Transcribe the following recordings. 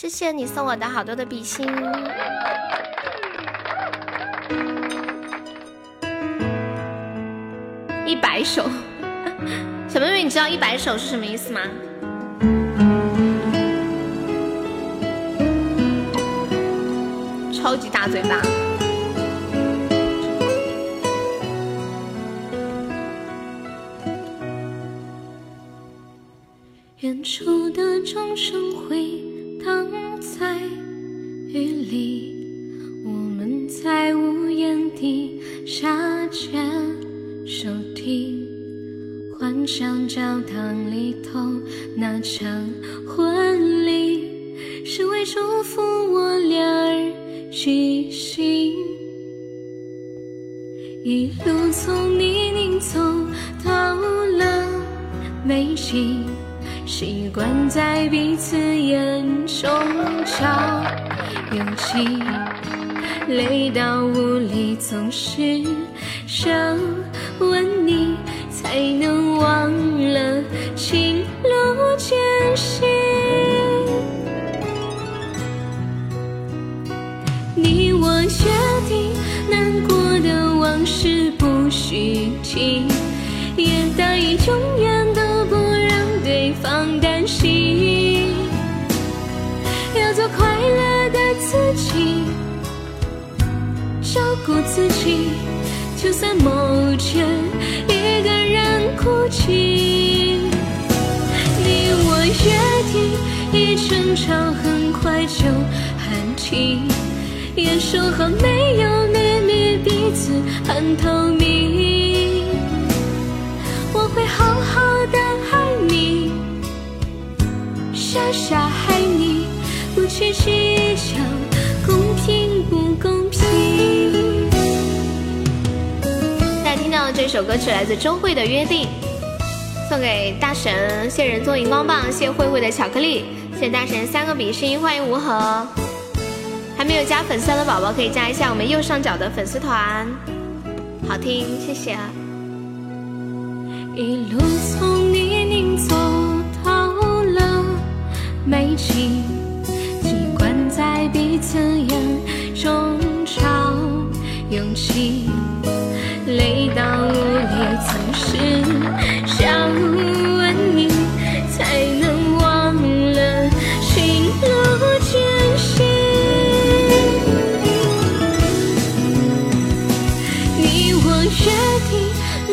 谢谢你送我的好多的比心。一百首，小妹妹，你知道一百首是什么意思吗？超级大嘴巴。远处的钟声回荡在雨里，我们在屋檐底下牵手听，幻想教堂里头那场婚礼，是为祝福我俩而举行。一路从泥泞走到了美景。习惯在彼此眼中找勇气，累到无力，总是想问你，才能忘了情路艰辛。你我约定，难过的往事不许提，也答应永远都不照顾自己，就算某天一个人孤寂。你我约定，一争吵很快就喊停，也说好没有秘密，彼此很透明。我会好好的爱你，傻傻爱你，不去计较这首歌曲来自周慧的《约定》，送给大神，谢人做荧光棒，谢慧慧的巧克力，谢大神三个比心，欢迎无和。还没有加粉丝的宝宝可以加一下我们右上角的粉丝团，好听，谢谢。一路从泥泞走到了美景，习惯在彼此眼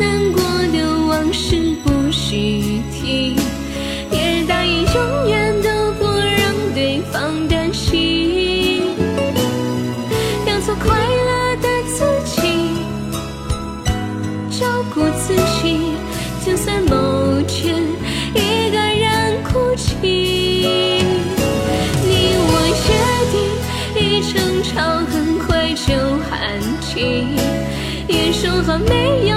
难过的往事不许提，也答应永远都不让对方担心，要做快乐的自己，照顾自己，就算某天一个人哭泣。你我约定，一争吵很快就喊停，也说好没有，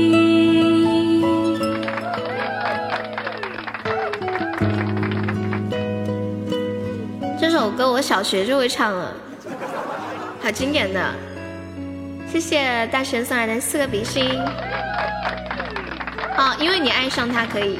首歌我小学就会唱了，好经典的。谢谢大神送来的四个比心。哦，因为你爱上他可以。